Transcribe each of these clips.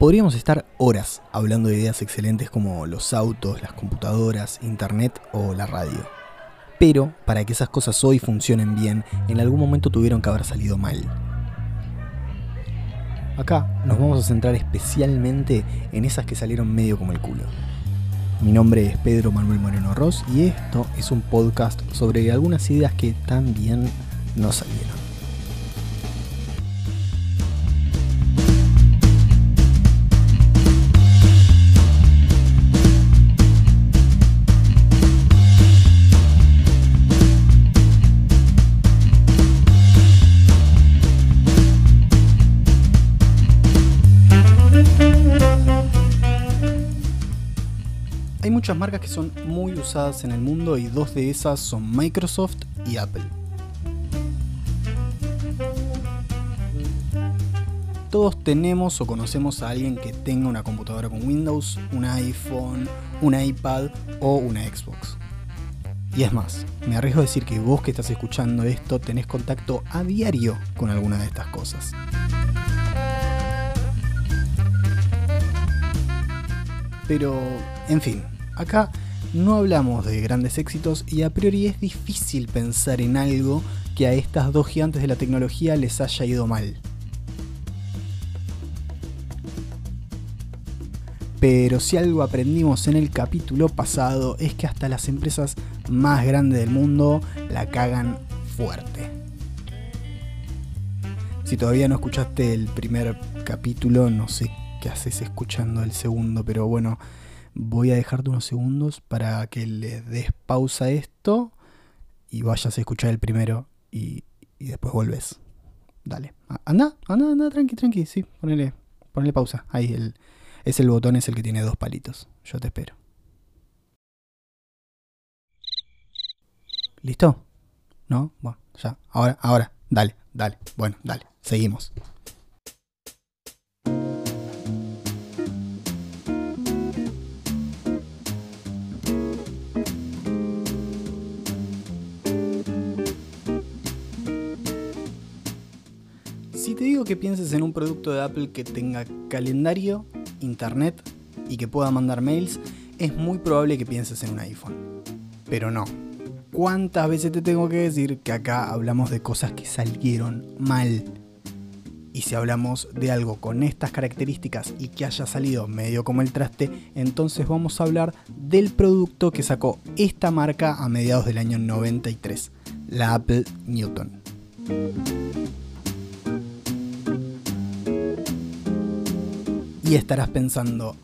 Podríamos estar horas hablando de ideas excelentes como los autos, las computadoras, internet o la radio. Pero para que esas cosas hoy funcionen bien, en algún momento tuvieron que haber salido mal. Acá nos vamos a centrar especialmente en esas que salieron medio como el culo. Mi nombre es Pedro Manuel Moreno Ross y esto es un podcast sobre algunas ideas que también no salieron. Muchas marcas que son muy usadas en el mundo y dos de esas son Microsoft y Apple. Todos tenemos o conocemos a alguien que tenga una computadora con Windows, un iPhone, un iPad o una Xbox. Y es más, me arriesgo a decir que vos que estás escuchando esto tenés contacto a diario con alguna de estas cosas. Pero, en fin, acá no hablamos de grandes éxitos y a priori es difícil pensar en algo que a estas dos gigantes de la tecnología les haya ido mal. Pero si algo aprendimos en el capítulo pasado es que hasta las empresas más grandes del mundo la cagan fuerte. Si todavía no escuchaste el primer capítulo, no sé qué haces escuchando el segundo, pero bueno, voy a dejarte unos segundos para que le des pausa a esto y vayas a escuchar el primero y, y después vuelves. Dale, anda, anda, anda, tranqui, tranqui, sí, ponele, ponele pausa. Ahí, el, es el botón, es el que tiene dos palitos. Yo te espero. ¿Listo? ¿No? Bueno, ya. Ahora, ahora. Dale, dale. Bueno, dale. Seguimos. Que pienses en un producto de Apple que tenga calendario, internet y que pueda mandar mails, es muy probable que pienses en un iPhone. Pero no. ¿Cuántas veces te tengo que decir que acá hablamos de cosas que salieron mal? Y si hablamos de algo con estas características y que haya salido medio como el traste, entonces vamos a hablar del producto que sacó esta marca a mediados del año 93, la Apple Newton. Y estarás pensando,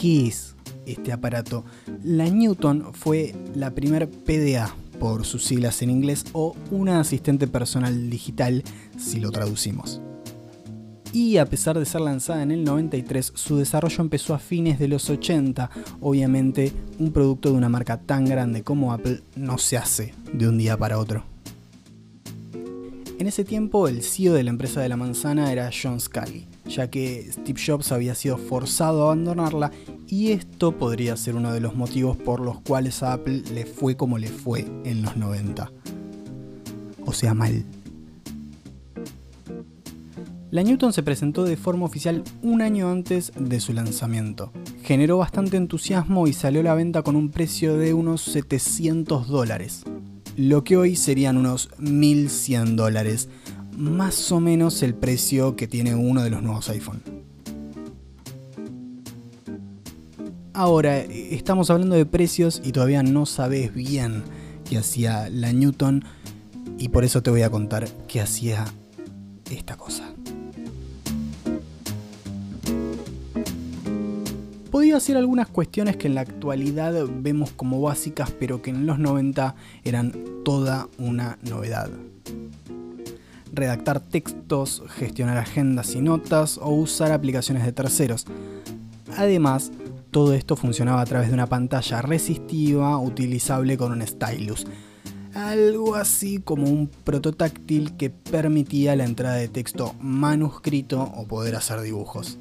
¿qué es este aparato? La Newton fue la primer PDA, por sus siglas en inglés, o una asistente personal digital, si lo traducimos. Y a pesar de ser lanzada en el 93, su desarrollo empezó a fines de los 80. Obviamente, un producto de una marca tan grande como Apple no se hace de un día para otro. En ese tiempo, el CEO de la empresa de la manzana era John Scully ya que Steve Jobs había sido forzado a abandonarla y esto podría ser uno de los motivos por los cuales a Apple le fue como le fue en los 90. O sea, mal. La Newton se presentó de forma oficial un año antes de su lanzamiento. Generó bastante entusiasmo y salió a la venta con un precio de unos 700 dólares, lo que hoy serían unos 1100 dólares, más o menos el precio que tiene uno de los nuevos iPhone. Ahora, estamos hablando de precios y todavía no sabes bien qué hacía la Newton y por eso te voy a contar qué hacía esta cosa. Hacer algunas cuestiones que en la actualidad vemos como básicas, pero que en los 90 eran toda una novedad redactar textos, gestionar agendas y notas o usar aplicaciones de terceros. Además, todo esto funcionaba a través de una pantalla resistiva utilizable con un stylus. Algo así como un prototáctil que permitía la entrada de texto manuscrito o poder hacer dibujos.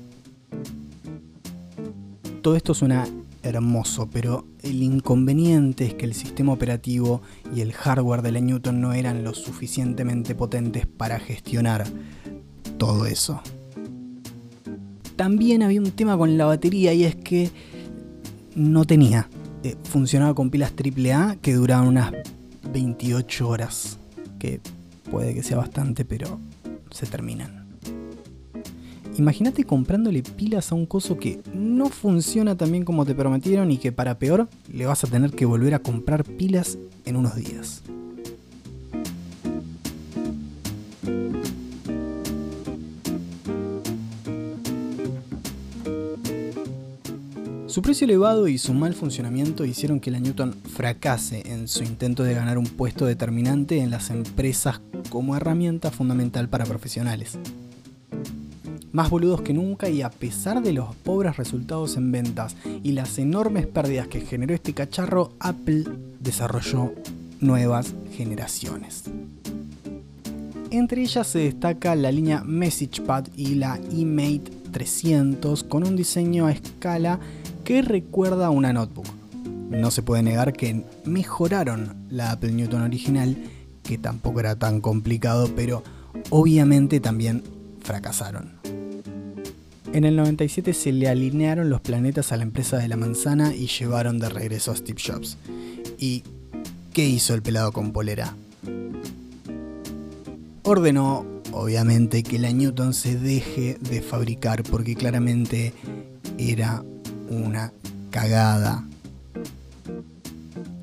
Todo esto suena hermoso, pero el inconveniente es que el sistema operativo y el hardware de la Newton no eran lo suficientemente potentes para gestionar todo eso. también había un tema con la batería y es que no tenía. Eh, funcionaba con pilas AAA que duraban unas 28 horas, que puede que sea bastante, pero se terminan. Imagínate comprándole pilas a un coso que no funciona tan bien como te prometieron y que para peor le vas a tener que volver a comprar pilas en unos días. Su precio elevado y su mal funcionamiento hicieron que la Newton fracase en su intento de ganar un puesto determinante en las empresas como herramienta fundamental para profesionales. Más boludos que nunca y a pesar de los pobres resultados en ventas y las enormes pérdidas que generó este cacharro, Apple desarrolló nuevas generaciones. Entre ellas se destaca la línea MessagePad y la eMate 300 con un diseño a escala que recuerda a una notebook. No se puede negar que mejoraron la Apple Newton original, que tampoco era tan complicado, pero obviamente también fracasaron. En el 97 se le alinearon los planetas a la empresa de la manzana y llevaron de regreso a Steve Jobs. ¿Y qué hizo el pelado con polera? Ordenó, obviamente, que la Newton se deje de fabricar porque claramente era una cagada.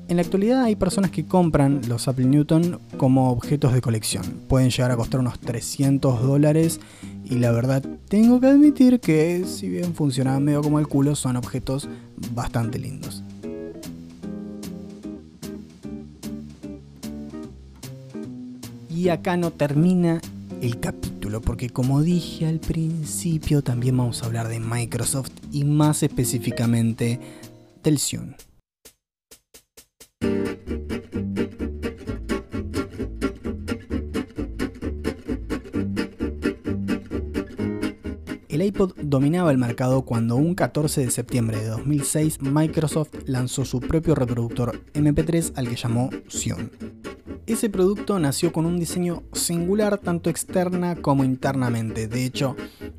En la actualidad hay personas que compran los Apple Newton como objetos de colección. Pueden llegar a costar unos 300 dólares y la verdad tengo que admitir que si bien funcionan medio como el culo son objetos bastante lindos. Y acá no termina el capítulo, porque como dije al principio, también vamos a hablar de Microsoft y más específicamente del Zune. El iPod dominaba el mercado cuando un 14 de septiembre de 2006 Microsoft lanzó su propio reproductor MP3 al que llamó Zune. Ese producto nació con un diseño singular tanto externa como internamente. De hecho,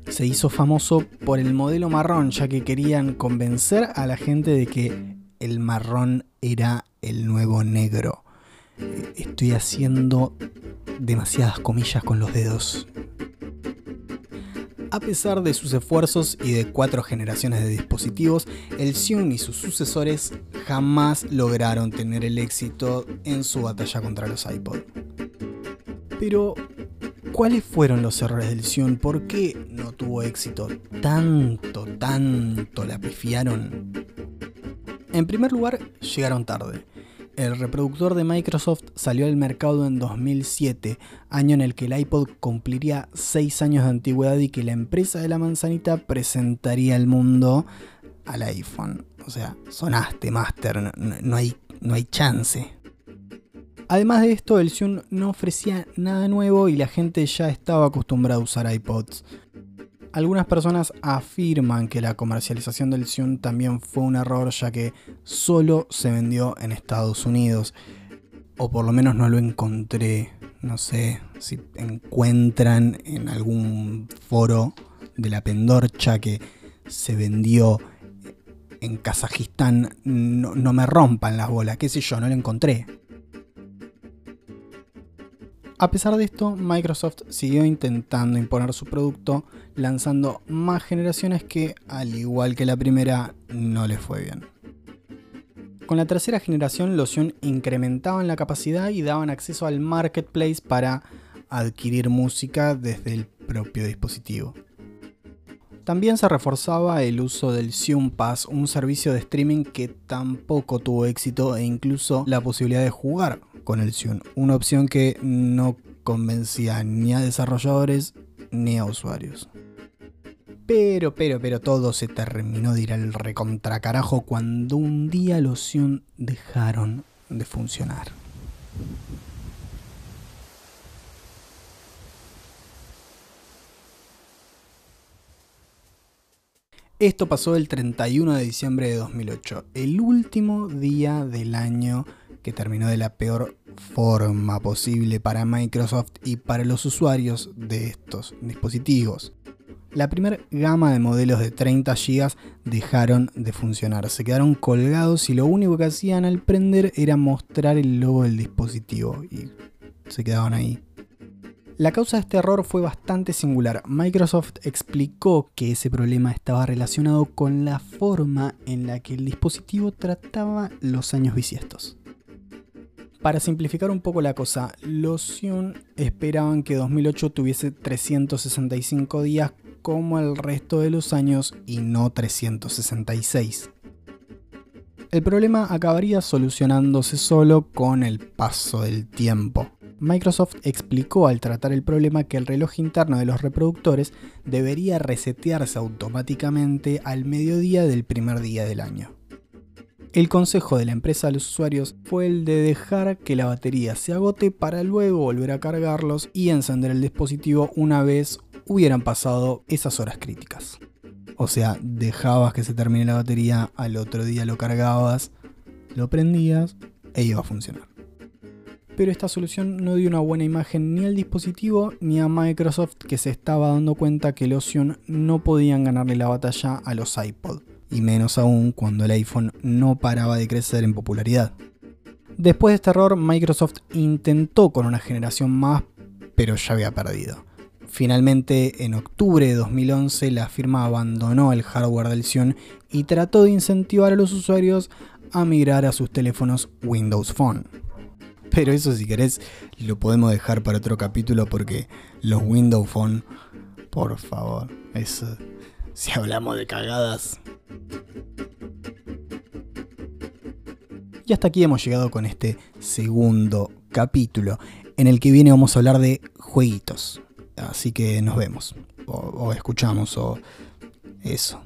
se hizo famoso por el modelo marrón, ya que querían convencer a la gente de que el marrón era el nuevo negro. Estoy haciendo demasiadas comillas con los dedos. A pesar de sus esfuerzos y de cuatro generaciones de dispositivos, el Zune y sus sucesores jamás lograron tener el éxito en su batalla contra los iPod. Pero, ¿cuáles fueron los errores del Zune? ¿Por qué no tuvo éxito? Tanto, tanto la pifiaron. En primer lugar, llegaron tarde. El reproductor de Microsoft salió al mercado en 2007, año en el que el iPod cumpliría 6 años de antigüedad y que la empresa de la manzanita presentaría al mundo al iPhone. O sea, sonaste, Master, no, hay, no hay chance. Además de esto, el Zune no ofrecía nada nuevo y la gente ya estaba acostumbrada a usar iPods. Algunas personas afirman que la comercialización del Zune también fue un error ya que solo se vendió en Estados Unidos. O por lo menos no lo encontré. No sé si encuentran en algún foro de la Pendorcha que se vendió en Kazajistán. No, no me rompan las bolas, qué sé yo, no lo encontré. A pesar de esto, Microsoft siguió intentando imponer su producto, lanzando más generaciones que, al igual que la primera, no le fue bien. Con la tercera generación, los Xun incrementaban la capacidad y daban acceso al marketplace para adquirir música desde el propio dispositivo. También se reforzaba el uso del Xun Pass, un servicio de streaming que tampoco tuvo éxito e incluso la posibilidad de jugar con el Xun, una opción que no convencía ni a desarrolladores ni a usuarios. Pero, pero, pero todo se terminó de ir al recontracarajo cuando un día los Xun dejaron de funcionar. Esto pasó el 31 de diciembre de 2008, el último día del año que terminó de la peor forma posible para Microsoft y para los usuarios de estos dispositivos. la primera gama de modelos de 30 GB dejaron de funcionar. Se quedaron colgados y lo único que hacían al prender era mostrar el logo del dispositivo y se quedaban ahí. La causa de este error fue bastante singular. Microsoft explicó que ese problema estaba relacionado con la forma en la que el dispositivo trataba los años bisiestos. Para simplificar un poco la cosa, los Sion esperaban que 2008 tuviese 365 días como el resto de los años y no 366. El problema acabaría solucionándose solo con el paso del tiempo. Microsoft explicó al tratar el problema que el reloj interno de los reproductores debería resetearse automáticamente al mediodía del primer día del año. El consejo de la empresa a los usuarios fue el de dejar que la batería se agote para luego volver a cargarlos y encender el dispositivo una vez hubieran pasado esas horas críticas. O sea, dejabas que se termine la batería, al otro día lo cargabas, lo prendías e iba a funcionar. Pero esta solución no dio una buena imagen ni al dispositivo ni a Microsoft que se estaba dando cuenta que los Ocean no podían ganarle la batalla a los iPod y menos aún cuando el iPhone no paraba de crecer en popularidad. Después de este error, Microsoft intentó con una generación más, pero ya había perdido. Finalmente, en octubre de 2011, la firma abandonó el hardware del Xeon y trató de incentivar a los usuarios a migrar a sus teléfonos Windows Phone. Pero eso si querés lo podemos dejar para otro capítulo porque los Windows Phone, por favor, eso, si hablamos de cagadas, y hasta aquí hemos llegado con este segundo capítulo, en el que viene vamos a hablar de jueguitos. Así que nos vemos, o, o escuchamos, o eso.